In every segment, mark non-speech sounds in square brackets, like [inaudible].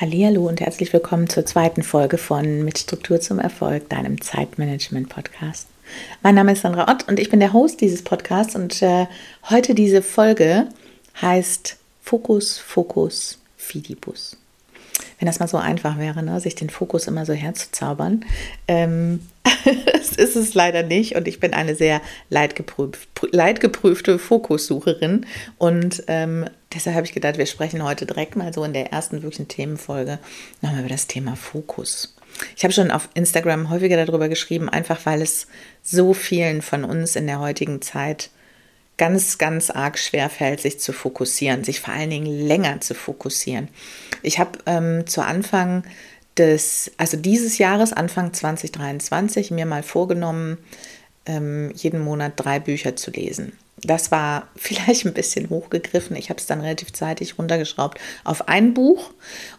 Hallo und herzlich willkommen zur zweiten Folge von Mit Struktur zum Erfolg, deinem Zeitmanagement-Podcast. Mein Name ist Sandra Ott und ich bin der Host dieses Podcasts und äh, heute diese Folge heißt Fokus, Fokus, Fidibus. Wenn das mal so einfach wäre, ne, sich den Fokus immer so herzuzaubern. Ähm, [laughs] das ist es leider nicht und ich bin eine sehr leidgeprüf leidgeprüfte Fokussucherin und ähm, deshalb habe ich gedacht, wir sprechen heute direkt mal so in der ersten wirklichen Themenfolge nochmal über das Thema Fokus. Ich habe schon auf Instagram häufiger darüber geschrieben, einfach weil es so vielen von uns in der heutigen Zeit ganz, ganz arg schwer fällt, sich zu fokussieren, sich vor allen Dingen länger zu fokussieren. Ich habe ähm, zu Anfang des, also dieses Jahres, Anfang 2023, mir mal vorgenommen, ähm, jeden Monat drei Bücher zu lesen. Das war [laughs] vielleicht ein bisschen hochgegriffen. Ich habe es dann relativ zeitig runtergeschraubt auf ein Buch.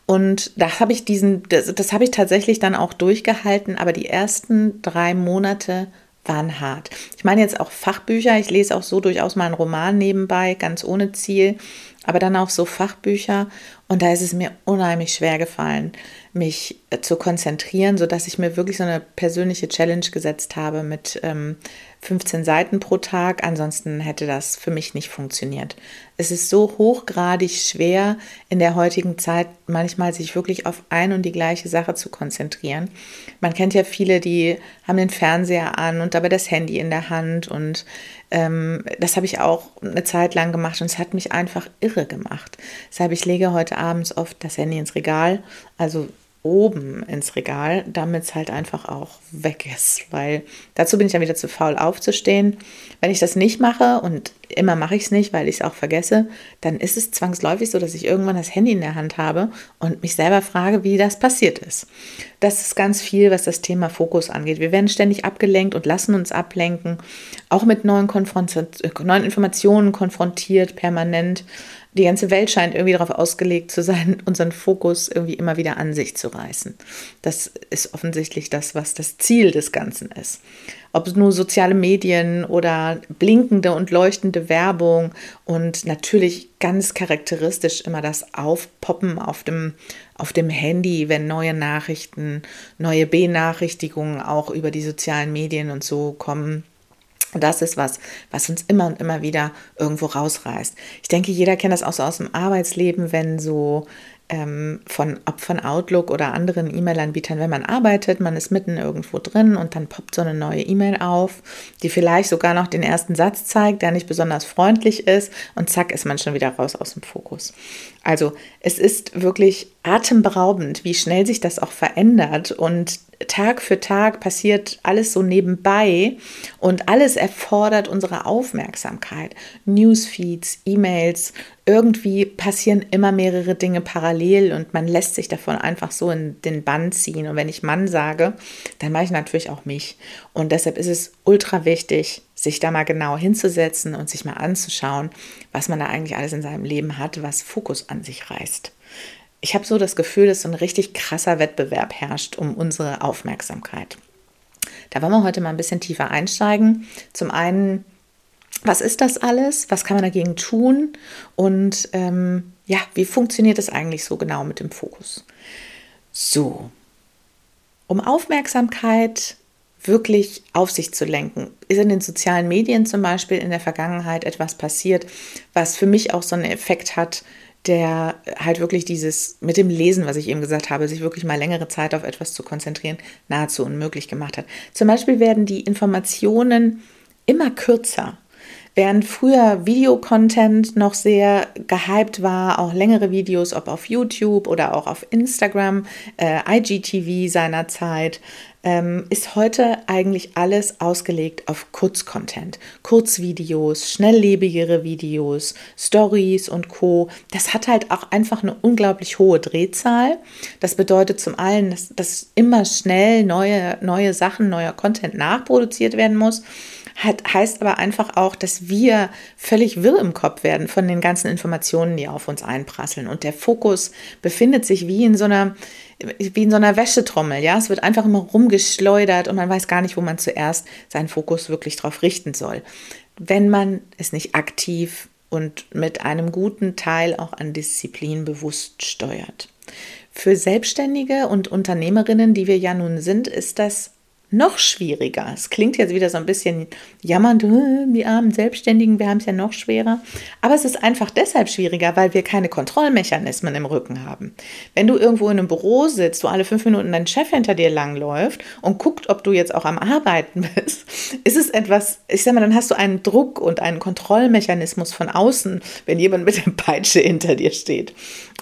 Und da habe ich diesen, das, das habe ich tatsächlich dann auch durchgehalten, aber die ersten drei Monate waren hart. Ich meine jetzt auch Fachbücher. Ich lese auch so durchaus mal einen Roman nebenbei, ganz ohne Ziel, aber dann auch so Fachbücher. Und da ist es mir unheimlich schwer gefallen, mich äh, zu konzentrieren, sodass ich mir wirklich so eine persönliche Challenge gesetzt habe mit ähm, 15 Seiten pro Tag. Ansonsten hätte das für mich nicht funktioniert. Es ist so hochgradig schwer in der heutigen Zeit manchmal sich wirklich auf ein und die gleiche Sache zu konzentrieren. Man kennt ja viele, die haben den Fernseher an und dabei das Handy in der Hand und ähm, das habe ich auch eine Zeit lang gemacht und es hat mich einfach irre gemacht. Deshalb ich lege heute abends oft das Handy ins Regal, also oben ins Regal, damit es halt einfach auch weg ist. Weil dazu bin ich dann wieder zu faul aufzustehen. Wenn ich das nicht mache und immer mache ich es nicht, weil ich es auch vergesse, dann ist es zwangsläufig so, dass ich irgendwann das Handy in der Hand habe und mich selber frage, wie das passiert ist. Das ist ganz viel, was das Thema Fokus angeht. Wir werden ständig abgelenkt und lassen uns ablenken, auch mit neuen, Konfront neuen Informationen konfrontiert, permanent die ganze Welt scheint irgendwie darauf ausgelegt zu sein, [laughs] unseren Fokus irgendwie immer wieder an sich zu reißen. Das ist offensichtlich das, was das Ziel des Ganzen ist. Ob es nur soziale Medien oder blinkende und leuchtende Werbung und natürlich ganz charakteristisch immer das Aufpoppen auf dem, auf dem Handy, wenn neue Nachrichten, neue Benachrichtigungen auch über die sozialen Medien und so kommen das ist was, was uns immer und immer wieder irgendwo rausreißt. Ich denke, jeder kennt das auch so aus dem Arbeitsleben, wenn so ähm, von, ob von Outlook oder anderen E-Mail-Anbietern, wenn man arbeitet, man ist mitten irgendwo drin und dann poppt so eine neue E-Mail auf, die vielleicht sogar noch den ersten Satz zeigt, der nicht besonders freundlich ist und zack ist man schon wieder raus aus dem Fokus. Also es ist wirklich atemberaubend, wie schnell sich das auch verändert und Tag für Tag passiert alles so nebenbei und alles erfordert unsere Aufmerksamkeit. Newsfeeds, E-Mails, irgendwie passieren immer mehrere Dinge parallel und man lässt sich davon einfach so in den Bann ziehen. Und wenn ich Mann sage, dann mache ich natürlich auch mich. Und deshalb ist es ultra wichtig, sich da mal genau hinzusetzen und sich mal anzuschauen, was man da eigentlich alles in seinem Leben hat, was Fokus an sich reißt ich habe so das Gefühl, dass so ein richtig krasser Wettbewerb herrscht um unsere Aufmerksamkeit. Da wollen wir heute mal ein bisschen tiefer einsteigen. Zum einen, was ist das alles? Was kann man dagegen tun? Und ähm, ja, wie funktioniert es eigentlich so genau mit dem Fokus? So, um Aufmerksamkeit wirklich auf sich zu lenken. Ist in den sozialen Medien zum Beispiel in der Vergangenheit etwas passiert, was für mich auch so einen Effekt hat, der halt wirklich dieses mit dem Lesen, was ich eben gesagt habe, sich wirklich mal längere Zeit auf etwas zu konzentrieren, nahezu unmöglich gemacht hat. Zum Beispiel werden die Informationen immer kürzer. Während früher Videocontent noch sehr gehypt war, auch längere Videos, ob auf YouTube oder auch auf Instagram, äh, IGTV seinerzeit, ähm, ist heute eigentlich alles ausgelegt auf Kurzcontent. Kurzvideos, schnelllebigere Videos, Stories und Co. Das hat halt auch einfach eine unglaublich hohe Drehzahl. Das bedeutet zum einen, dass, dass immer schnell neue, neue Sachen, neuer Content nachproduziert werden muss. Hat, heißt aber einfach auch, dass wir völlig wirr im Kopf werden von den ganzen Informationen, die auf uns einprasseln. Und der Fokus befindet sich wie in so einer wie in so einer Wäschetrommel, ja. Es wird einfach immer rumgeschleudert und man weiß gar nicht, wo man zuerst seinen Fokus wirklich drauf richten soll. Wenn man es nicht aktiv und mit einem guten Teil auch an Disziplin bewusst steuert. für Selbstständige und Unternehmerinnen, die wir ja nun sind, ist das noch schwieriger. Es klingt jetzt wieder so ein bisschen jammernd, die armen Selbstständigen, wir haben es ja noch schwerer. Aber es ist einfach deshalb schwieriger, weil wir keine Kontrollmechanismen im Rücken haben. Wenn du irgendwo in einem Büro sitzt, wo alle fünf Minuten dein Chef hinter dir langläuft und guckt, ob du jetzt auch am Arbeiten bist, [laughs] ist es etwas, ich sag mal, dann hast du einen Druck und einen Kontrollmechanismus von außen, wenn jemand mit der Peitsche hinter dir steht.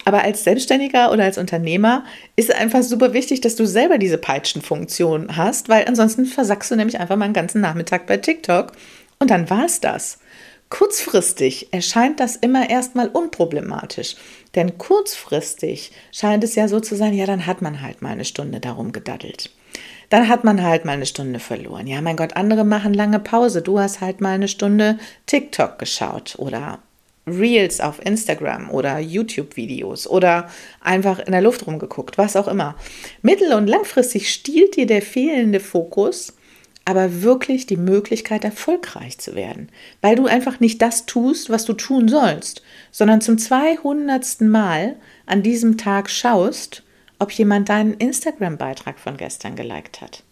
Aber als Selbstständiger oder als Unternehmer ist es einfach super wichtig, dass du selber diese Peitschenfunktion hast, weil ansonsten versackst du nämlich einfach mal einen ganzen Nachmittag bei TikTok und dann war es das. Kurzfristig erscheint das immer erstmal unproblematisch, denn kurzfristig scheint es ja so zu sein, ja, dann hat man halt mal eine Stunde darum gedaddelt. Dann hat man halt mal eine Stunde verloren. Ja, mein Gott, andere machen lange Pause. Du hast halt mal eine Stunde TikTok geschaut oder Reels auf Instagram oder YouTube-Videos oder einfach in der Luft rumgeguckt, was auch immer. Mittel- und langfristig stiehlt dir der fehlende Fokus aber wirklich die Möglichkeit, erfolgreich zu werden, weil du einfach nicht das tust, was du tun sollst, sondern zum 200. Mal an diesem Tag schaust, ob jemand deinen Instagram-Beitrag von gestern geliked hat,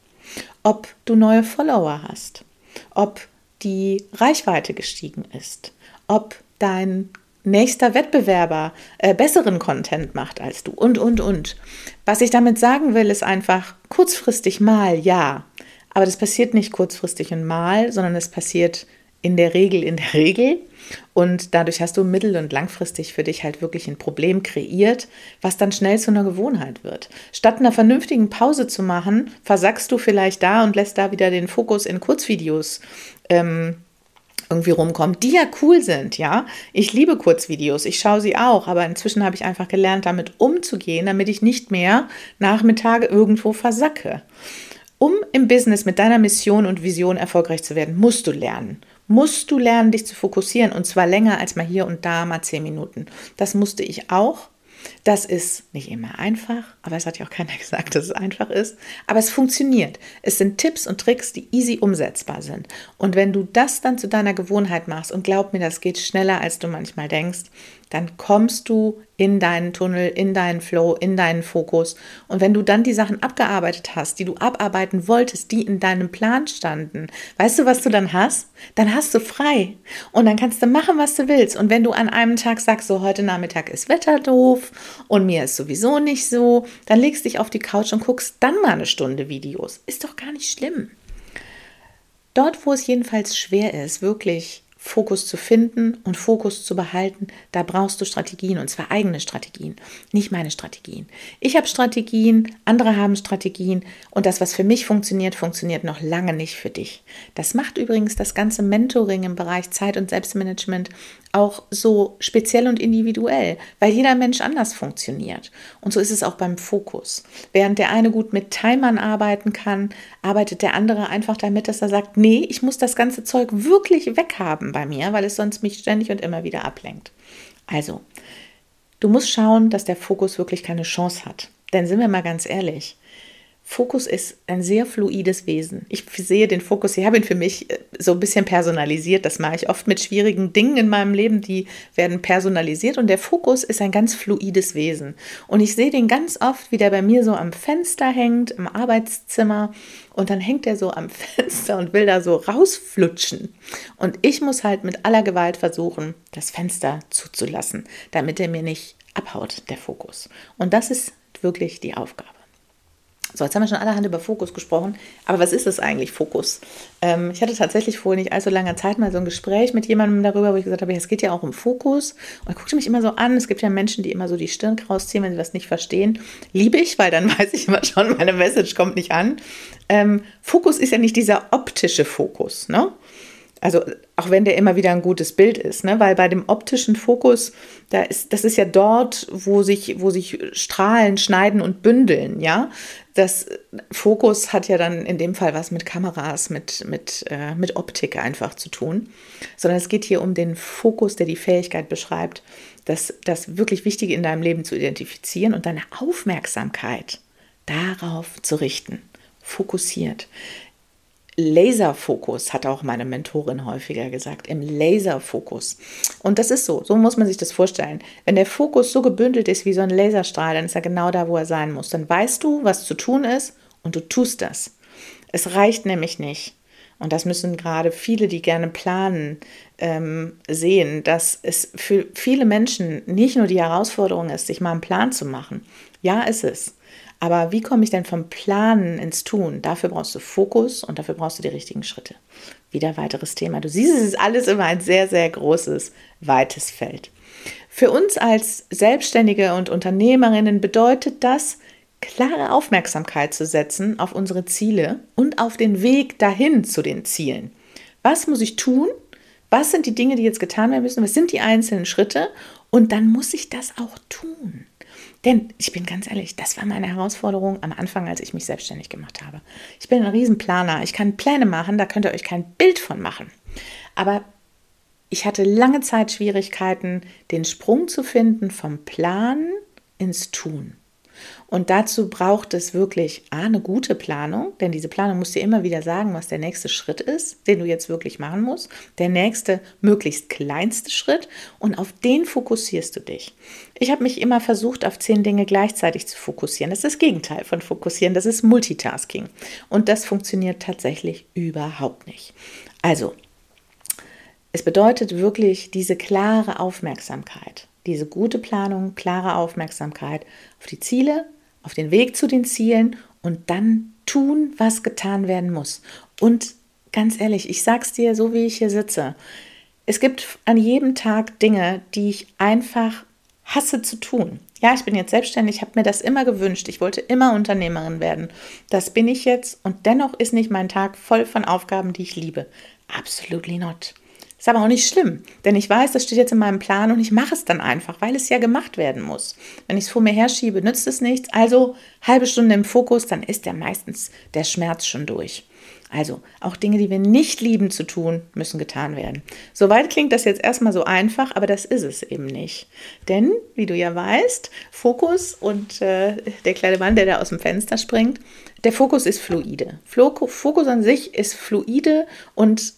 ob du neue Follower hast, ob die Reichweite gestiegen ist, ob dein nächster Wettbewerber äh, besseren Content macht als du und, und, und. Was ich damit sagen will, ist einfach kurzfristig mal ja, aber das passiert nicht kurzfristig und mal, sondern es passiert in der Regel in der Regel. Und dadurch hast du mittel- und langfristig für dich halt wirklich ein Problem kreiert, was dann schnell zu einer Gewohnheit wird. Statt einer vernünftigen Pause zu machen, versackst du vielleicht da und lässt da wieder den Fokus in Kurzvideos ähm, irgendwie rumkommt, die ja cool sind, ja. Ich liebe Kurzvideos, ich schaue sie auch, aber inzwischen habe ich einfach gelernt, damit umzugehen, damit ich nicht mehr Nachmittage irgendwo versacke. Um im Business mit deiner Mission und Vision erfolgreich zu werden, musst du lernen. Musst du lernen, dich zu fokussieren und zwar länger als mal hier und da mal zehn Minuten. Das musste ich auch. Das ist nicht immer einfach, aber es hat ja auch keiner [laughs] gesagt, dass es einfach ist. Aber es funktioniert. Es sind Tipps und Tricks, die easy umsetzbar sind. Und wenn du das dann zu deiner Gewohnheit machst, und glaub mir, das geht schneller, als du manchmal denkst, dann kommst du in deinen Tunnel, in deinen Flow, in deinen Fokus. Und wenn du dann die Sachen abgearbeitet hast, die du abarbeiten wolltest, die in deinem Plan standen, weißt du, was du dann hast? Dann hast du frei. Und dann kannst du machen, was du willst. Und wenn du an einem Tag sagst, so heute Nachmittag ist Wetter doof und mir ist sowieso nicht so, dann legst dich auf die Couch und guckst dann mal eine Stunde Videos. Ist doch gar nicht schlimm. Dort, wo es jedenfalls schwer ist, wirklich Fokus zu finden und Fokus zu behalten, da brauchst du Strategien und zwar eigene Strategien, nicht meine Strategien. Ich habe Strategien, andere haben Strategien und das, was für mich funktioniert, funktioniert noch lange nicht für dich. Das macht übrigens das ganze Mentoring im Bereich Zeit- und Selbstmanagement auch so speziell und individuell, weil jeder Mensch anders funktioniert. Und so ist es auch beim Fokus. Während der eine gut mit Timern arbeiten kann, arbeitet der andere einfach damit, dass er sagt, nee, ich muss das ganze Zeug wirklich weghaben bei mir, weil es sonst mich ständig und immer wieder ablenkt. Also, du musst schauen, dass der Fokus wirklich keine Chance hat. Denn sind wir mal ganz ehrlich, Fokus ist ein sehr fluides Wesen. Ich sehe den Fokus, ich habe ihn für mich äh, so ein bisschen personalisiert. Das mache ich oft mit schwierigen Dingen in meinem Leben, die werden personalisiert. Und der Fokus ist ein ganz fluides Wesen. Und ich sehe den ganz oft, wie der bei mir so am Fenster hängt, im Arbeitszimmer. Und dann hängt er so am [laughs] Fenster und will da so rausflutschen. Und ich muss halt mit aller Gewalt versuchen, das Fenster zuzulassen, damit er mir nicht abhaut, der Fokus. Und das ist wirklich die Aufgabe. So, jetzt haben wir schon allerhand über Fokus gesprochen. Aber was ist es eigentlich, Fokus? Ähm, ich hatte tatsächlich vor nicht allzu langer Zeit mal so ein Gespräch mit jemandem darüber, wo ich gesagt habe, es geht ja auch um Fokus. Und er guckte mich immer so an. Es gibt ja Menschen, die immer so die Stirn rausziehen, wenn sie was nicht verstehen. Liebe ich, weil dann [laughs] weiß ich immer schon, meine Message kommt nicht an. Ähm, Fokus ist ja nicht dieser optische Fokus, ne? Also auch wenn der immer wieder ein gutes Bild ist, ne? weil bei dem optischen Fokus, da ist, das ist ja dort, wo sich, wo sich Strahlen schneiden und bündeln, ja. Das Fokus hat ja dann in dem Fall was mit Kameras, mit, mit, äh, mit Optik einfach zu tun, sondern es geht hier um den Fokus, der die Fähigkeit beschreibt, das, das wirklich Wichtige in deinem Leben zu identifizieren und deine Aufmerksamkeit darauf zu richten, fokussiert Laserfokus, hat auch meine Mentorin häufiger gesagt, im Laserfokus. Und das ist so, so muss man sich das vorstellen. Wenn der Fokus so gebündelt ist wie so ein Laserstrahl, dann ist er genau da, wo er sein muss. Dann weißt du, was zu tun ist und du tust das. Es reicht nämlich nicht. Und das müssen gerade viele, die gerne planen, ähm, sehen, dass es für viele Menschen nicht nur die Herausforderung ist, sich mal einen Plan zu machen. Ja, ist es. Aber wie komme ich denn vom Planen ins Tun? Dafür brauchst du Fokus und dafür brauchst du die richtigen Schritte. Wieder weiteres Thema. Du siehst, es ist alles immer ein sehr, sehr großes, weites Feld. Für uns als Selbstständige und Unternehmerinnen bedeutet das, klare Aufmerksamkeit zu setzen auf unsere Ziele und auf den Weg dahin zu den Zielen. Was muss ich tun? Was sind die Dinge, die jetzt getan werden müssen? Was sind die einzelnen Schritte? Und dann muss ich das auch tun. Denn ich bin ganz ehrlich, das war meine Herausforderung am Anfang, als ich mich selbstständig gemacht habe. Ich bin ein Riesenplaner. Ich kann Pläne machen, da könnt ihr euch kein Bild von machen. Aber ich hatte lange Zeit Schwierigkeiten, den Sprung zu finden vom Plan ins Tun. Und dazu braucht es wirklich A, eine gute Planung, denn diese Planung muss dir immer wieder sagen, was der nächste Schritt ist, den du jetzt wirklich machen musst. Der nächste, möglichst kleinste Schritt und auf den fokussierst du dich. Ich habe mich immer versucht, auf zehn Dinge gleichzeitig zu fokussieren. Das ist das Gegenteil von fokussieren, das ist Multitasking. Und das funktioniert tatsächlich überhaupt nicht. Also, es bedeutet wirklich diese klare Aufmerksamkeit diese gute Planung, klare Aufmerksamkeit auf die Ziele, auf den Weg zu den Zielen und dann tun, was getan werden muss. Und ganz ehrlich, ich sag's dir, so wie ich hier sitze, es gibt an jedem Tag Dinge, die ich einfach hasse zu tun. Ja, ich bin jetzt selbstständig, habe mir das immer gewünscht. Ich wollte immer Unternehmerin werden. Das bin ich jetzt und dennoch ist nicht mein Tag voll von Aufgaben, die ich liebe. Absolutely not. Ist aber auch nicht schlimm, denn ich weiß, das steht jetzt in meinem Plan und ich mache es dann einfach, weil es ja gemacht werden muss. Wenn ich es vor mir herschiebe, nützt es nichts. Also halbe Stunde im Fokus, dann ist ja meistens der Schmerz schon durch. Also auch Dinge, die wir nicht lieben zu tun, müssen getan werden. Soweit klingt das jetzt erstmal so einfach, aber das ist es eben nicht. Denn, wie du ja weißt, Fokus und äh, der kleine Mann, der da aus dem Fenster springt, der Fokus ist fluide. Fokus an sich ist fluide und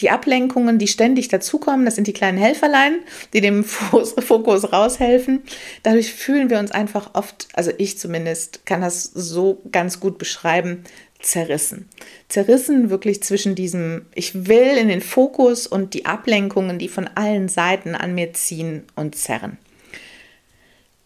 die Ablenkungen, die ständig dazukommen, das sind die kleinen Helferlein, die dem [laughs] Fokus raushelfen. Dadurch fühlen wir uns einfach oft, also ich zumindest kann das so ganz gut beschreiben, zerrissen. Zerrissen wirklich zwischen diesem, ich will in den Fokus und die Ablenkungen, die von allen Seiten an mir ziehen und zerren.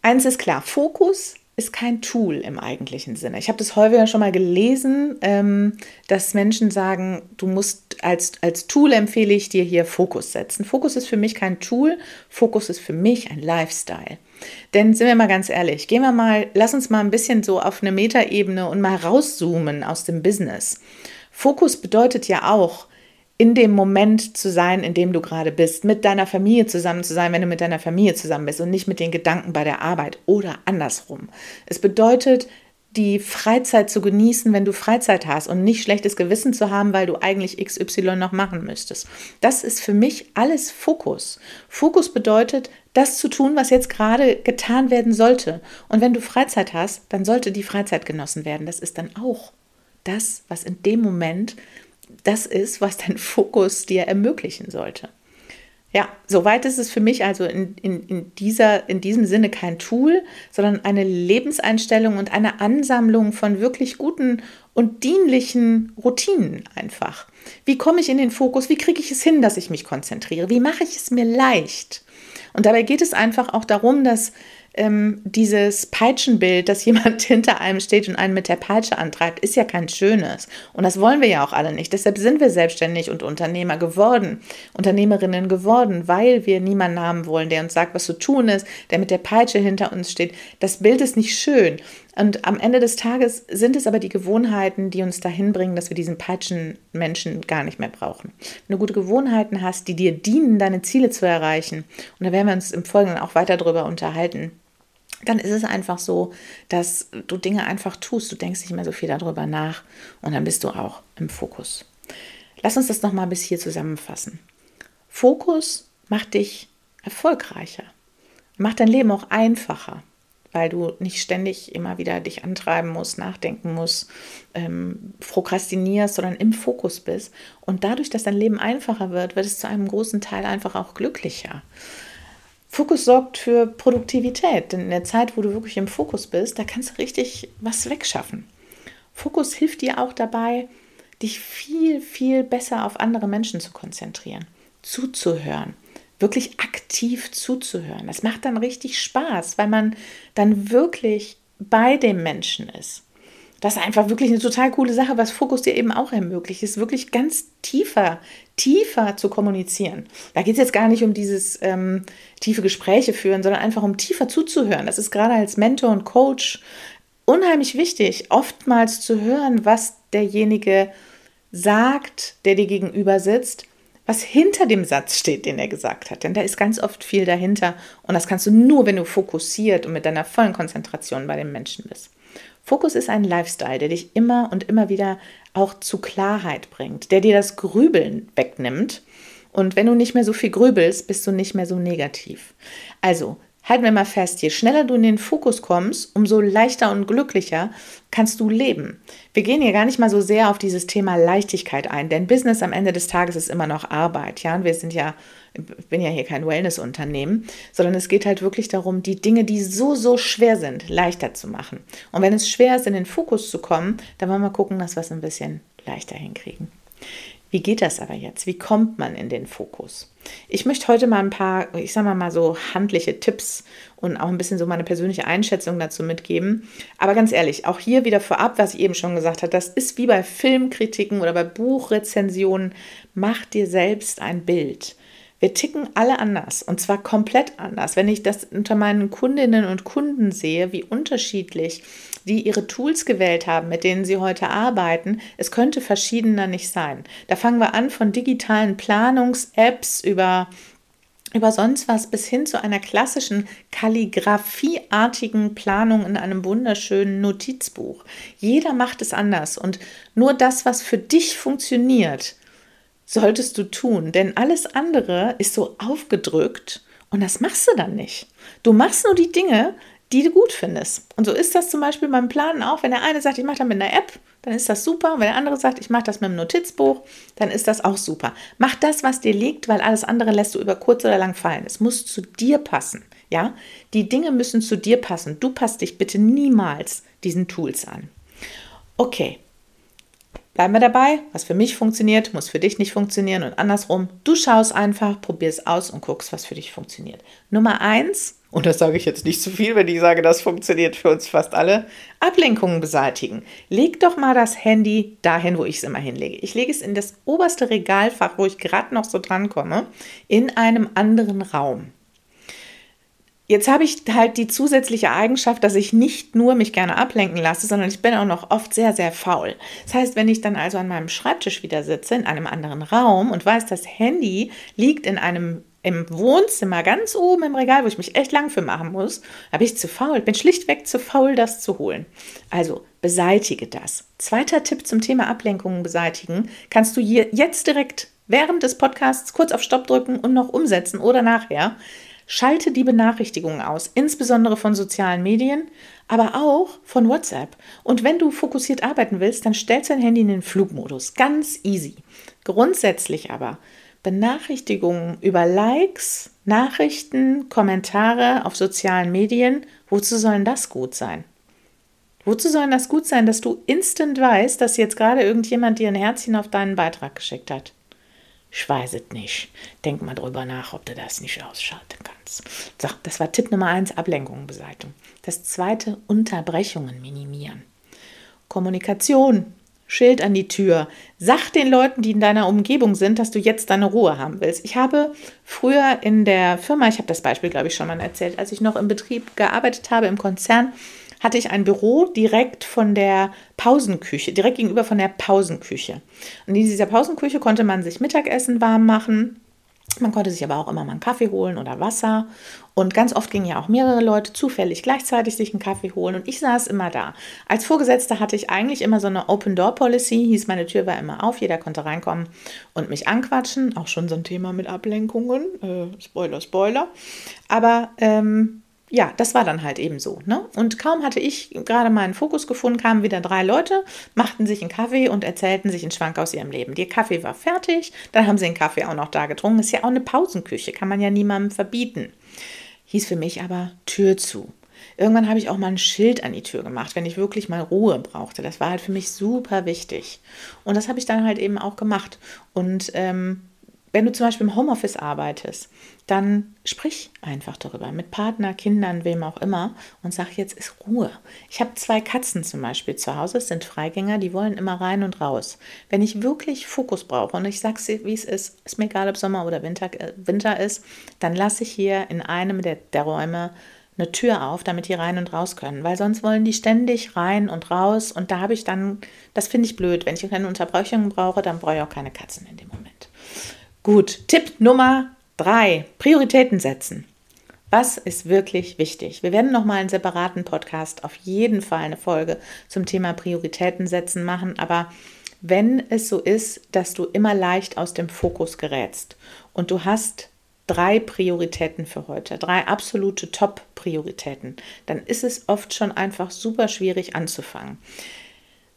Eins ist klar, Fokus ist kein Tool im eigentlichen Sinne. Ich habe das häufiger schon mal gelesen, ähm, dass Menschen sagen, du musst als, als Tool empfehle ich dir hier Fokus setzen. Fokus ist für mich kein Tool, Fokus ist für mich ein Lifestyle. Denn sind wir mal ganz ehrlich, gehen wir mal, lass uns mal ein bisschen so auf eine Metaebene und mal rauszoomen aus dem Business. Fokus bedeutet ja auch, in dem Moment zu sein, in dem du gerade bist, mit deiner Familie zusammen zu sein, wenn du mit deiner Familie zusammen bist und nicht mit den Gedanken bei der Arbeit oder andersrum. Es bedeutet, die Freizeit zu genießen, wenn du Freizeit hast und nicht schlechtes Gewissen zu haben, weil du eigentlich XY noch machen müsstest. Das ist für mich alles Fokus. Fokus bedeutet, das zu tun, was jetzt gerade getan werden sollte. Und wenn du Freizeit hast, dann sollte die Freizeit genossen werden. Das ist dann auch das, was in dem Moment das ist, was dein Fokus dir ermöglichen sollte. Ja, soweit ist es für mich also in, in, in, dieser, in diesem Sinne kein Tool, sondern eine Lebenseinstellung und eine Ansammlung von wirklich guten und dienlichen Routinen einfach. Wie komme ich in den Fokus? Wie kriege ich es hin, dass ich mich konzentriere? Wie mache ich es mir leicht? Und dabei geht es einfach auch darum, dass ähm, dieses Peitschenbild, dass jemand [laughs] hinter einem steht und einen mit der Peitsche antreibt, ist ja kein schönes. Und das wollen wir ja auch alle nicht. Deshalb sind wir selbstständig und Unternehmer geworden, Unternehmerinnen geworden, weil wir niemanden haben wollen, der uns sagt, was zu tun ist, der mit der Peitsche hinter uns steht. Das Bild ist nicht schön. Und am Ende des Tages sind es aber die Gewohnheiten, die uns dahin bringen, dass wir diesen Peitschenmenschen gar nicht mehr brauchen. Wenn du gute Gewohnheiten hast, die dir dienen, deine Ziele zu erreichen, und da werden wir uns im Folgenden auch weiter darüber unterhalten, dann ist es einfach so, dass du Dinge einfach tust. Du denkst nicht mehr so viel darüber nach und dann bist du auch im Fokus. Lass uns das nochmal bis hier zusammenfassen. Fokus macht dich erfolgreicher, macht dein Leben auch einfacher. weil du nicht ständig immer wieder dich antreiben musst, nachdenken musst, ähm, prokrastinierst, sondern im Fokus bist. Und dadurch, dass dein Leben einfacher wird, wird es zu einem großen Teil einfach auch glücklicher. Fokus sorgt für Produktivität, denn in der Zeit, wo du wirklich im Fokus bist, da kannst du richtig was wegschaffen. Fokus hilft dir auch dabei, dich viel, viel besser auf andere Menschen zu konzentrieren, zuzuhören, wirklich aktiv zuzuhören. Das macht dann richtig Spaß, weil man dann wirklich bei dem Menschen ist. Das ist einfach wirklich eine total coole Sache, was Fokus dir eben auch ermöglicht, ist wirklich ganz tiefer, tiefer zu kommunizieren. Da geht es jetzt gar nicht um dieses ähm, tiefe Gespräche führen, sondern einfach um tiefer zuzuhören. Das ist gerade als Mentor und Coach unheimlich wichtig, oftmals zu hören, was derjenige sagt, der dir gegenüber sitzt, was hinter dem Satz steht, den er gesagt hat. Denn da ist ganz oft viel dahinter und das kannst du nur, wenn du fokussiert und mit deiner vollen Konzentration bei dem Menschen bist. Fokus ist ein Lifestyle, der dich immer und immer wieder auch zu Klarheit bringt, der dir das Grübeln wegnimmt. Und wenn du nicht mehr so viel grübelst, bist du nicht mehr so negativ. Also halten wir mal fest, je schneller du in den Fokus kommst, umso leichter und glücklicher kannst du leben. Wir gehen hier gar nicht mal so sehr auf dieses Thema Leichtigkeit ein, denn Business am Ende des Tages ist immer noch Arbeit. Ja, und wir sind ja, ich bin ja hier kein Wellness-Unternehmen, sondern es geht halt wirklich darum, die Dinge, die so, so schwer sind, leichter zu machen. Und wenn es schwer ist, in den Fokus zu kommen, dann wollen wir gucken, dass wir es ein bisschen leichter hinkriegen. Wie geht das aber jetzt? Wie kommt man in den Fokus? Ich möchte heute mal ein paar, ich sage mal so handliche Tipps und auch ein bisschen so meine persönliche Einschätzung dazu mitgeben. Aber ganz ehrlich, auch hier wieder vorab, was ich eben schon gesagt habe, das ist wie bei Filmkritiken oder bei Buchrezensionen. Mach dir selbst ein Bild. Wir ticken alle anders und zwar komplett anders. Wenn ich das unter meinen Kundinnen und Kunden sehe, wie unterschiedlich die ihre Tools gewählt haben, mit denen sie heute arbeiten, es könnte verschiedener nicht sein. Da fangen wir an von digitalen Planungs-Apps über über sonst was bis hin zu einer klassischen kalligraphieartigen Planung in einem wunderschönen Notizbuch. Jeder macht es anders und nur das, was für dich funktioniert, solltest du tun, denn alles andere ist so aufgedrückt und das machst du dann nicht. Du machst nur die Dinge, die du gut findest. Und so ist das zum Beispiel beim Planen auch. Wenn der eine sagt, ich mache das mit einer App, dann ist das super. Und wenn der andere sagt, ich mache das mit einem Notizbuch, dann ist das auch super. Mach das, was dir liegt, weil alles andere lässt du über kurz oder lang fallen. Es muss zu dir passen. Ja, die Dinge müssen zu dir passen. Du passt dich bitte niemals diesen Tools an. Okay, Bleiben wir dabei, was für mich funktioniert, muss für dich nicht funktionieren und andersrum. Du schaust einfach, probierst aus und guckst, was für dich funktioniert. Nummer eins, und das sage ich jetzt nicht zu viel, wenn ich sage, das funktioniert für uns fast alle, Ablenkungen beseitigen. Leg doch mal das Handy dahin, wo ich es immer hinlege. Ich lege es in das oberste Regalfach, wo ich gerade noch so dran komme, in einem anderen Raum. Jetzt habe ich halt die zusätzliche Eigenschaft, dass ich nicht nur mich gerne ablenken lasse, sondern ich bin auch noch oft sehr, sehr faul. Das heißt, wenn ich dann also an meinem Schreibtisch wieder sitze, in einem anderen Raum und weiß, das Handy liegt in einem im Wohnzimmer ganz oben im Regal, wo ich mich echt lang für machen muss, habe ich zu faul, bin schlichtweg zu faul, das zu holen. Also beseitige das. Zweiter Tipp zum Thema Ablenkungen beseitigen, kannst du hier jetzt direkt während des Podcasts kurz auf Stopp drücken und noch umsetzen oder nachher. Schalte die Benachrichtigungen aus, insbesondere von sozialen Medien, aber auch von WhatsApp. Und wenn du fokussiert arbeiten willst, dann stellst dein Handy in den Flugmodus. Ganz easy. Grundsätzlich aber Benachrichtigungen über Likes, Nachrichten, Kommentare auf sozialen Medien, wozu sollen das gut sein? Wozu soll das gut sein, dass du instant weißt, dass jetzt gerade irgendjemand dir ein Herzchen auf deinen Beitrag geschickt hat? Ich weiß es nicht. Denk mal drüber nach, ob du das nicht ausschalten kannst. So, das war Tipp Nummer eins: Ablenkungen beseitigen. Das zweite, Unterbrechungen minimieren. Kommunikation, Schild an die Tür. Sag den Leuten, die in deiner Umgebung sind, dass du jetzt deine Ruhe haben willst. Ich habe früher in der Firma, ich habe das Beispiel, glaube ich, schon mal erzählt, als ich noch im Betrieb gearbeitet habe, im Konzern, hatte ich ein Büro direkt von der Pausenküche, direkt gegenüber von der Pausenküche. Und in dieser Pausenküche konnte man sich Mittagessen warm machen. Man konnte sich aber auch immer mal einen Kaffee holen oder Wasser. Und ganz oft gingen ja auch mehrere Leute zufällig gleichzeitig sich einen Kaffee holen. Und ich saß immer da. Als Vorgesetzte hatte ich eigentlich immer so eine Open-Door-Policy. Hieß, meine Tür war immer auf. Jeder konnte reinkommen und mich anquatschen. Auch schon so ein Thema mit Ablenkungen. Äh, Spoiler, Spoiler. Aber ähm, ja, das war dann halt eben so. Ne? Und kaum hatte ich gerade meinen Fokus gefunden, kamen wieder drei Leute, machten sich einen Kaffee und erzählten sich einen Schwank aus ihrem Leben. Der Kaffee war fertig, dann haben sie den Kaffee auch noch da getrunken. Ist ja auch eine Pausenküche, kann man ja niemandem verbieten. Hieß für mich aber Tür zu. Irgendwann habe ich auch mal ein Schild an die Tür gemacht, wenn ich wirklich mal Ruhe brauchte. Das war halt für mich super wichtig. Und das habe ich dann halt eben auch gemacht. Und ähm, wenn du zum Beispiel im Homeoffice arbeitest, dann sprich einfach darüber mit Partner, Kindern, wem auch immer und sag, jetzt ist Ruhe. Ich habe zwei Katzen zum Beispiel zu Hause, es sind Freigänger, die wollen immer rein und raus. Wenn ich wirklich Fokus brauche und ich sage wie es ist, ist mir egal, ob Sommer oder Winter, äh, Winter ist, dann lasse ich hier in einem der, der Räume eine Tür auf, damit die rein und raus können, weil sonst wollen die ständig rein und raus und da habe ich dann, das finde ich blöd, wenn ich keine Unterbrechungen brauche, dann brauche ich auch keine Katzen in dem Moment. Gut, Tipp Nummer drei, Prioritäten setzen. Was ist wirklich wichtig? Wir werden nochmal einen separaten Podcast, auf jeden Fall eine Folge zum Thema Prioritäten setzen machen, aber wenn es so ist, dass du immer leicht aus dem Fokus gerätst und du hast drei Prioritäten für heute, drei absolute Top-Prioritäten, dann ist es oft schon einfach super schwierig anzufangen.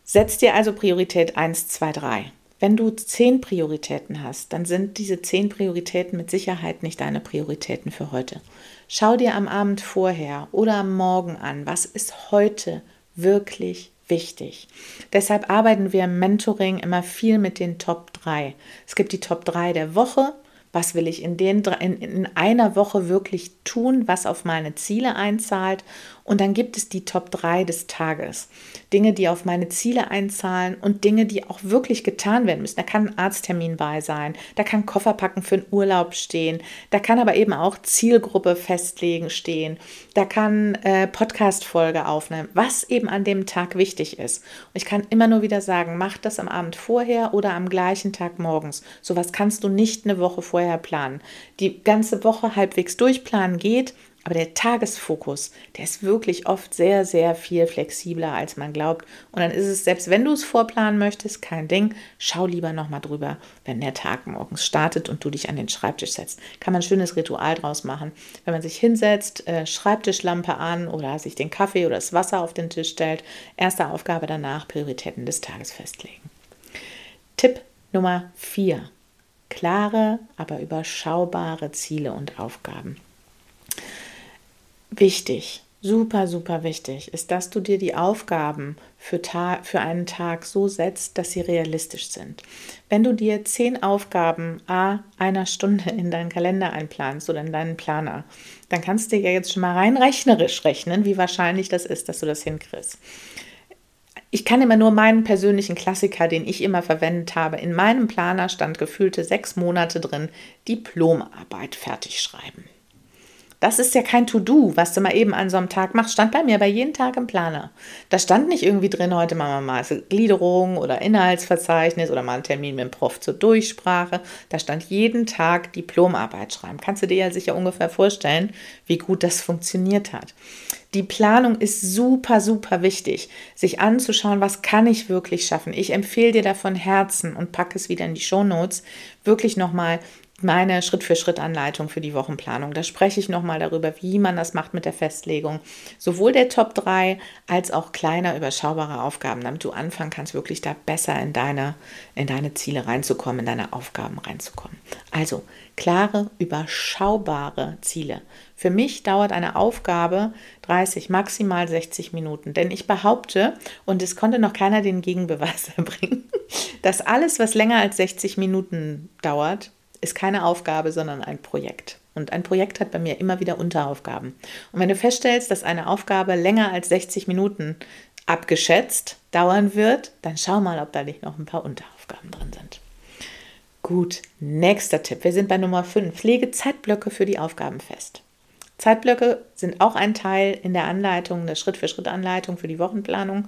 Setz dir also Priorität 1, 2, 3. Wenn du zehn Prioritäten hast, dann sind diese zehn Prioritäten mit Sicherheit nicht deine Prioritäten für heute. Schau dir am Abend vorher oder am Morgen an, was ist heute wirklich wichtig. Deshalb arbeiten wir im Mentoring immer viel mit den Top 3. Es gibt die Top 3 der Woche, was will ich in, den, in, in einer Woche wirklich tun, was auf meine Ziele einzahlt. Und dann gibt es die Top 3 des Tages. Dinge, die auf meine Ziele einzahlen und Dinge, die auch wirklich getan werden müssen. Da kann ein Arzttermin bei sein, da kann Kofferpacken für einen Urlaub stehen, da kann aber eben auch Zielgruppe festlegen stehen, da kann äh, Podcast-Folge aufnehmen, was eben an dem Tag wichtig ist. Und ich kann immer nur wieder sagen, mach das am Abend vorher oder am gleichen Tag morgens. Sowas kannst du nicht eine Woche vorher planen. Die ganze Woche halbwegs durchplanen geht, aber der Tagesfokus, der ist wirklich oft sehr, sehr viel flexibler, als man glaubt. Und dann ist es, selbst wenn du es vorplanen möchtest, kein Ding. Schau lieber nochmal drüber, wenn der Tag morgens startet und du dich an den Schreibtisch setzt. Kann man ein schönes Ritual draus machen. Wenn man sich hinsetzt, äh, Schreibtischlampe an oder sich den Kaffee oder das Wasser auf den Tisch stellt. Erste Aufgabe danach, Prioritäten des Tages festlegen. Tipp Nummer 4. Klare, aber überschaubare Ziele und Aufgaben. Wichtig, super, super wichtig ist, dass du dir die Aufgaben für, für einen Tag so setzt, dass sie realistisch sind. Wenn du dir zehn Aufgaben a einer Stunde in deinen Kalender einplanst oder in deinen Planer, dann kannst du ja jetzt schon mal rein rechnerisch rechnen, wie wahrscheinlich das ist, dass du das hinkriegst. Ich kann immer nur meinen persönlichen Klassiker, den ich immer verwendet habe. In meinem Planer stand gefühlte sechs Monate drin, Diplomarbeit fertig schreiben. Das ist ja kein To-Do, was du mal eben an so einem Tag machst. Stand bei mir bei jeden Tag im Planer. Da stand nicht irgendwie drin, heute machen wir mal Gliederung oder Inhaltsverzeichnis oder mal einen Termin mit dem Prof zur Durchsprache. Da stand jeden Tag Diplomarbeit schreiben. Kannst du dir ja sicher ungefähr vorstellen, wie gut das funktioniert hat. Die Planung ist super, super wichtig, sich anzuschauen, was kann ich wirklich schaffen. Ich empfehle dir davon Herzen und packe es wieder in die Show Notes, wirklich nochmal meine Schritt-für-Schritt-Anleitung für die Wochenplanung. Da spreche ich nochmal darüber, wie man das macht mit der Festlegung. Sowohl der Top 3 als auch kleiner, überschaubare Aufgaben, damit du anfangen kannst, wirklich da besser in deine, in deine Ziele reinzukommen, in deine Aufgaben reinzukommen. Also klare, überschaubare Ziele. Für mich dauert eine Aufgabe 30, maximal 60 Minuten. Denn ich behaupte, und es konnte noch keiner den Gegenbeweis [laughs] erbringen, dass alles, was länger als 60 Minuten dauert, ist keine Aufgabe, sondern ein Projekt. Und ein Projekt hat bei mir immer wieder Unteraufgaben. Und wenn du feststellst, dass eine Aufgabe länger als 60 Minuten abgeschätzt dauern wird, dann schau mal, ob da nicht noch ein paar Unteraufgaben drin sind. Gut, nächster Tipp. Wir sind bei Nummer 5. Lege Zeitblöcke für die Aufgaben fest. Zeitblöcke sind auch ein Teil in der Anleitung, der Schritt-für-Schritt-Anleitung für die Wochenplanung.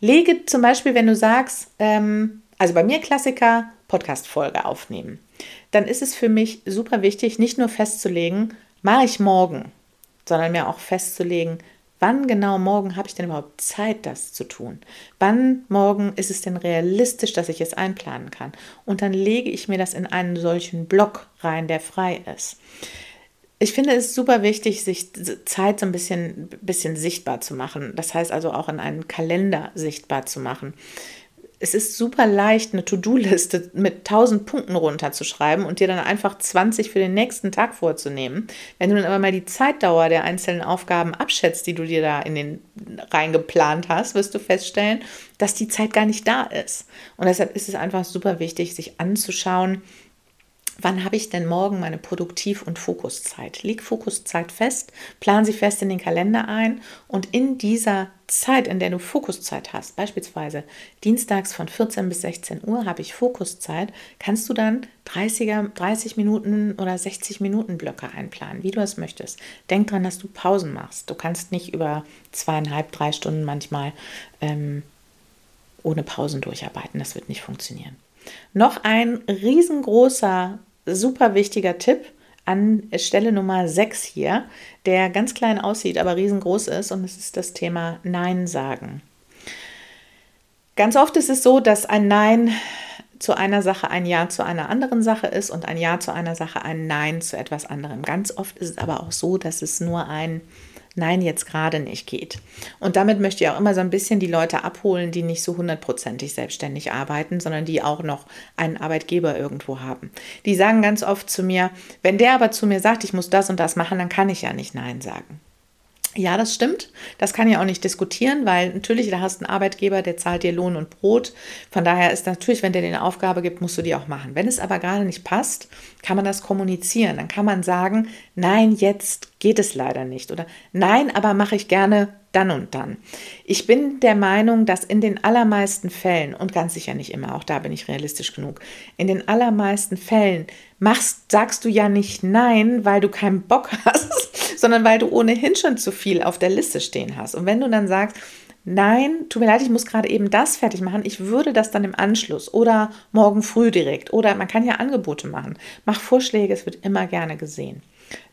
Lege zum Beispiel, wenn du sagst, ähm, also bei mir Klassiker, Podcast-Folge aufnehmen dann ist es für mich super wichtig, nicht nur festzulegen, mache ich morgen, sondern mir auch festzulegen, wann genau morgen habe ich denn überhaupt Zeit, das zu tun? Wann morgen ist es denn realistisch, dass ich es einplanen kann? Und dann lege ich mir das in einen solchen Block rein, der frei ist. ich finde es super wichtig, sich Zeit so ein bisschen, bisschen sichtbar zu machen. Das heißt also auch in einen Kalender sichtbar zu machen es ist super leicht, eine To-Do-Liste mit 1000 Punkten runterzuschreiben und dir dann einfach 20 für den nächsten Tag vorzunehmen. Wenn du dann aber mal die Zeitdauer der einzelnen Aufgaben abschätzt, die du dir da in den reingeplant hast, wirst du feststellen, dass die Zeit gar nicht da ist. Und deshalb ist es einfach super wichtig, sich anzuschauen, Wann habe ich denn morgen meine Produktiv- und Fokuszeit? Leg Fokuszeit fest, plan sie fest in den Kalender ein und in dieser Zeit, in der du Fokuszeit hast, beispielsweise dienstags von 14 bis 16 Uhr habe ich Fokuszeit, kannst du dann 30er, 30 Minuten oder 60 Minuten Blöcke einplanen, wie du es möchtest. Denk dran, dass du Pausen machst. Du kannst nicht über zweieinhalb, drei Stunden manchmal ähm, ohne Pausen durcharbeiten. Das wird nicht funktionieren. Noch ein riesengroßer, super wichtiger Tipp an Stelle Nummer 6 hier, der ganz klein aussieht, aber riesengroß ist und es ist das Thema Nein sagen. Ganz oft ist es so, dass ein Nein zu einer Sache ein Ja zu einer anderen Sache ist und ein Ja zu einer Sache ein Nein zu etwas anderem. Ganz oft ist es aber auch so, dass es nur ein Nein, jetzt gerade nicht geht. Und damit möchte ich auch immer so ein bisschen die Leute abholen, die nicht so hundertprozentig selbstständig arbeiten, sondern die auch noch einen Arbeitgeber irgendwo haben. Die sagen ganz oft zu mir, wenn der aber zu mir sagt, ich muss das und das machen, dann kann ich ja nicht Nein sagen. Ja, das stimmt. Das kann ich auch nicht diskutieren, weil natürlich, da hast du einen Arbeitgeber, der zahlt dir Lohn und Brot. Von daher ist natürlich, wenn der dir eine Aufgabe gibt, musst du die auch machen. Wenn es aber gerade nicht passt, kann man das kommunizieren. Dann kann man sagen, nein, jetzt geht es leider nicht. Oder nein, aber mache ich gerne dann und dann. Ich bin der Meinung, dass in den allermeisten Fällen, und ganz sicher nicht immer, auch da bin ich realistisch genug, in den allermeisten Fällen machst, sagst du ja nicht nein, weil du keinen Bock [laughs] hast, sondern weil du ohnehin schon zu viel auf der Liste stehen hast. Und wenn du dann sagst, nein, tut mir leid, ich muss gerade eben das fertig machen, ich würde das dann im Anschluss oder morgen früh direkt oder man kann ja Angebote machen. Mach Vorschläge, es wird immer gerne gesehen.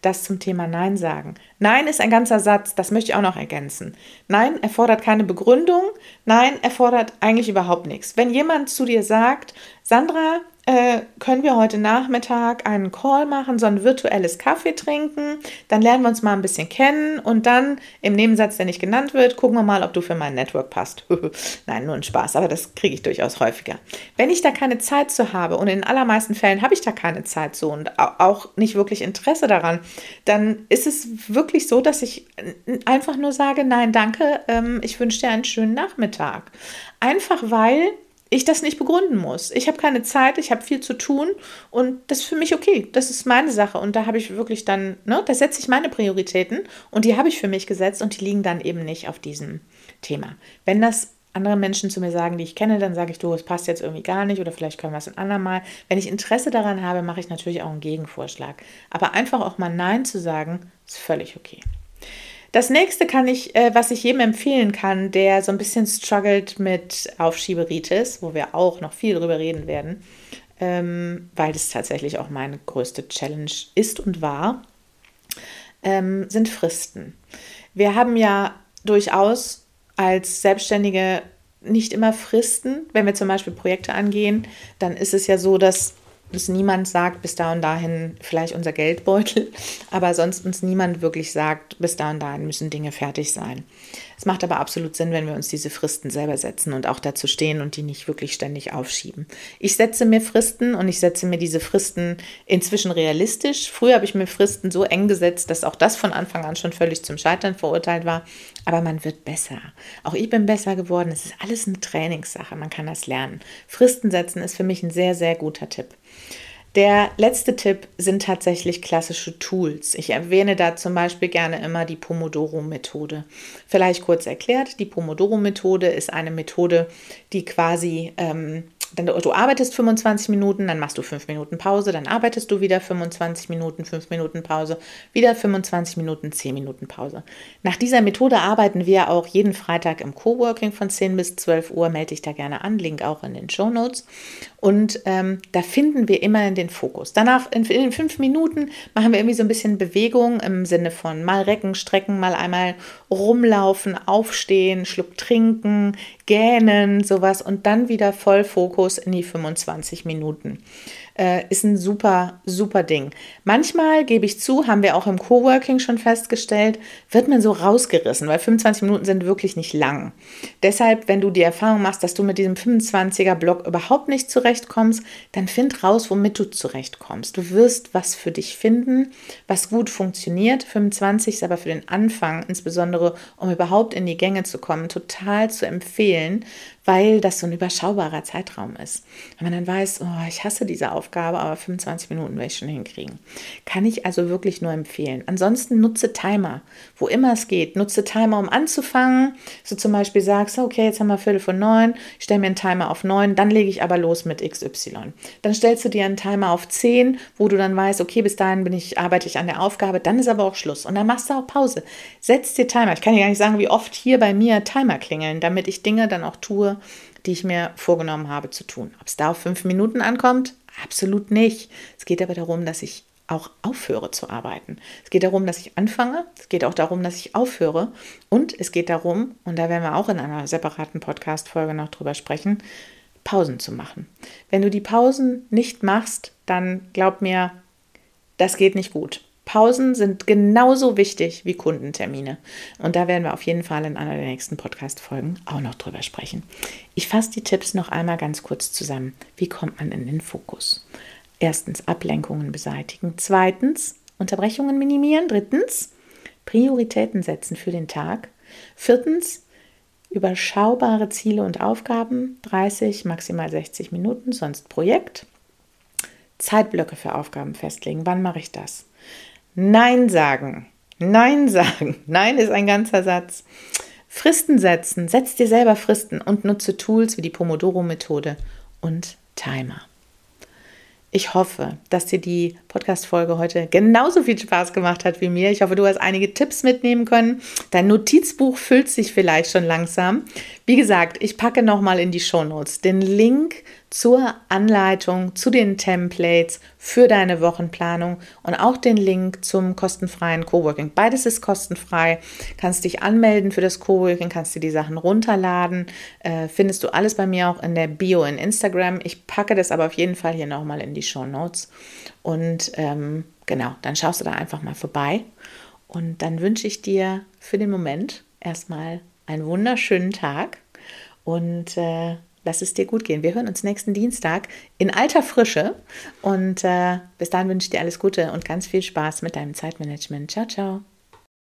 Das zum Thema Nein sagen. Nein ist ein ganzer Satz, das möchte ich auch noch ergänzen. Nein erfordert keine Begründung. Nein erfordert eigentlich überhaupt nichts. Wenn jemand zu dir sagt, Sandra, äh, können wir heute Nachmittag einen Call machen, so ein virtuelles Kaffee trinken. Dann lernen wir uns mal ein bisschen kennen und dann im Nebensatz, der nicht genannt wird, gucken wir mal, ob du für mein Network passt. [laughs] Nein, nur ein Spaß, aber das kriege ich durchaus häufiger. Wenn ich da keine Zeit zu habe und in allermeisten Fällen habe ich da keine Zeit zu und auch nicht wirklich Interesse daran, dann ist es wirklich so, dass ich einfach nur sage, nein, danke, ähm, ich wünsche dir einen schönen Nachmittag. Einfach weil ich das nicht begründen muss. Ich habe keine Zeit, ich habe viel zu tun und das ist für mich okay. Das ist meine Sache und da habe ich wirklich dann, ne, da setze ich meine Prioritäten und die habe ich für mich gesetzt und die liegen dann eben nicht auf diesem Thema. Wenn das andere Menschen zu mir sagen, die ich kenne, dann sage ich, du, es passt jetzt irgendwie gar nicht oder vielleicht können wir es ein andermal. Wenn ich Interesse daran habe, mache ich natürlich auch einen Gegenvorschlag. Aber einfach auch mal Nein zu sagen, ist völlig okay. Das nächste kann ich, äh, was ich jedem empfehlen kann, der so ein bisschen struggelt mit Aufschieberitis, wo wir auch noch viel drüber reden werden, ähm, weil das tatsächlich auch meine größte Challenge ist und war, ähm, sind Fristen. Wir haben ja durchaus als Selbstständige nicht immer Fristen. Wenn wir zum Beispiel Projekte angehen, dann ist es ja so, dass uns niemand sagt, bis da und dahin vielleicht unser Geldbeutel, [laughs] aber sonst uns niemand wirklich sagt, bis da und dahin müssen Dinge fertig sein. Es macht aber absolut Sinn, wenn wir uns diese Fristen selber setzen und auch dazu stehen und die nicht wirklich ständig aufschieben. Ich setze mir Fristen und ich setze mir diese Fristen inzwischen realistisch. Früher habe ich mir Fristen so eng gesetzt, dass auch das von Anfang an schon völlig zum Scheitern verurteilt war. Aber man wird besser. Auch ich bin besser geworden. Es ist alles eine Trainingssache. Man kann das lernen. Fristen setzen ist für mich ein sehr, sehr guter Tipp. Der letzte Tipp sind tatsächlich klassische Tools. Ich erwähne da zum Beispiel gerne immer die Pomodoro-Methode. Vielleicht kurz erklärt, die Pomodoro-Methode ist eine Methode, die quasi ähm, dann, du arbeitest 25 Minuten, dann machst du 5 Minuten Pause, dann arbeitest du wieder 25 Minuten, 5 Minuten Pause, wieder 25 Minuten, 10 Minuten Pause. Nach dieser Methode arbeiten wir auch jeden Freitag im Coworking von 10 bis 12 Uhr. Melde dich da gerne an, Link auch in den Show Notes. Und ähm, da finden wir immer den Fokus. Danach in, in fünf Minuten machen wir irgendwie so ein bisschen Bewegung im Sinne von mal recken, strecken, mal einmal rumlaufen, aufstehen, Schluck trinken, gähnen, sowas und dann wieder voll Fokus in die 25 Minuten. Äh, ist ein super, super Ding. Manchmal, gebe ich zu, haben wir auch im Coworking schon festgestellt, wird man so rausgerissen, weil 25 Minuten sind wirklich nicht lang. Deshalb, wenn du die Erfahrung machst, dass du mit diesem 25er Block überhaupt nicht zurechtkommst, dann find raus, womit du zurechtkommst. Du wirst was für dich finden, was gut funktioniert. 25 ist aber für den Anfang, insbesondere um überhaupt in die Gänge zu kommen, total zu empfehlen, weil das so ein überschaubarer Zeitraum ist. Wenn man dann weiß, oh, ich hasse diese Aufgabe, aber 25 Minuten werde ich schon hinkriegen. Kann ich also wirklich nur empfehlen. Ansonsten nutze Timer, wo immer es geht. Nutze Timer, um anzufangen. So zum Beispiel sagst, okay, jetzt haben wir Viertel von neun, ich stelle mir einen Timer auf neun, dann lege ich aber los mit XY. Dann stellst du dir einen Timer auf zehn, wo du dann weißt, okay, bis dahin bin ich, arbeite ich an der Aufgabe, dann ist aber auch Schluss. Und dann machst du auch Pause. Setz dir Timer. Ich kann dir gar nicht sagen, wie oft hier bei mir Timer klingeln, damit ich Dinge dann auch tue, die ich mir vorgenommen habe zu tun. Ob es da auf fünf Minuten ankommt? Absolut nicht. Es geht aber darum, dass ich auch aufhöre zu arbeiten. Es geht darum, dass ich anfange. Es geht auch darum, dass ich aufhöre. Und es geht darum, und da werden wir auch in einer separaten Podcast-Folge noch drüber sprechen, Pausen zu machen. Wenn du die Pausen nicht machst, dann glaub mir, das geht nicht gut. Pausen sind genauso wichtig wie Kundentermine. Und da werden wir auf jeden Fall in einer der nächsten Podcast-Folgen auch noch drüber sprechen. Ich fasse die Tipps noch einmal ganz kurz zusammen. Wie kommt man in den Fokus? Erstens, Ablenkungen beseitigen. Zweitens, Unterbrechungen minimieren. Drittens, Prioritäten setzen für den Tag. Viertens, überschaubare Ziele und Aufgaben. 30, maximal 60 Minuten, sonst Projekt. Zeitblöcke für Aufgaben festlegen. Wann mache ich das? Nein sagen. Nein [laughs] sagen. Nein ist ein ganzer Satz. Fristen setzen. Setz dir selber Fristen und nutze Tools wie die Pomodoro-Methode und Timer. Ich hoffe, dass dir die Podcast-Folge heute genauso viel Spaß gemacht hat wie mir. Ich hoffe, du hast einige Tipps mitnehmen können. Dein Notizbuch füllt sich vielleicht schon langsam. Wie gesagt, ich packe nochmal in die Shownotes den Link zur Anleitung, zu den Templates für deine Wochenplanung und auch den Link zum kostenfreien Coworking. Beides ist kostenfrei. Kannst dich anmelden für das Coworking, kannst dir die Sachen runterladen. Äh, findest du alles bei mir auch in der Bio in Instagram. Ich packe das aber auf jeden Fall hier nochmal in die Show Notes. Und ähm, genau, dann schaust du da einfach mal vorbei. Und dann wünsche ich dir für den Moment erstmal einen wunderschönen Tag und äh, lass es dir gut gehen. Wir hören uns nächsten Dienstag in alter Frische und äh, bis dahin wünsche ich dir alles Gute und ganz viel Spaß mit deinem Zeitmanagement. Ciao, ciao.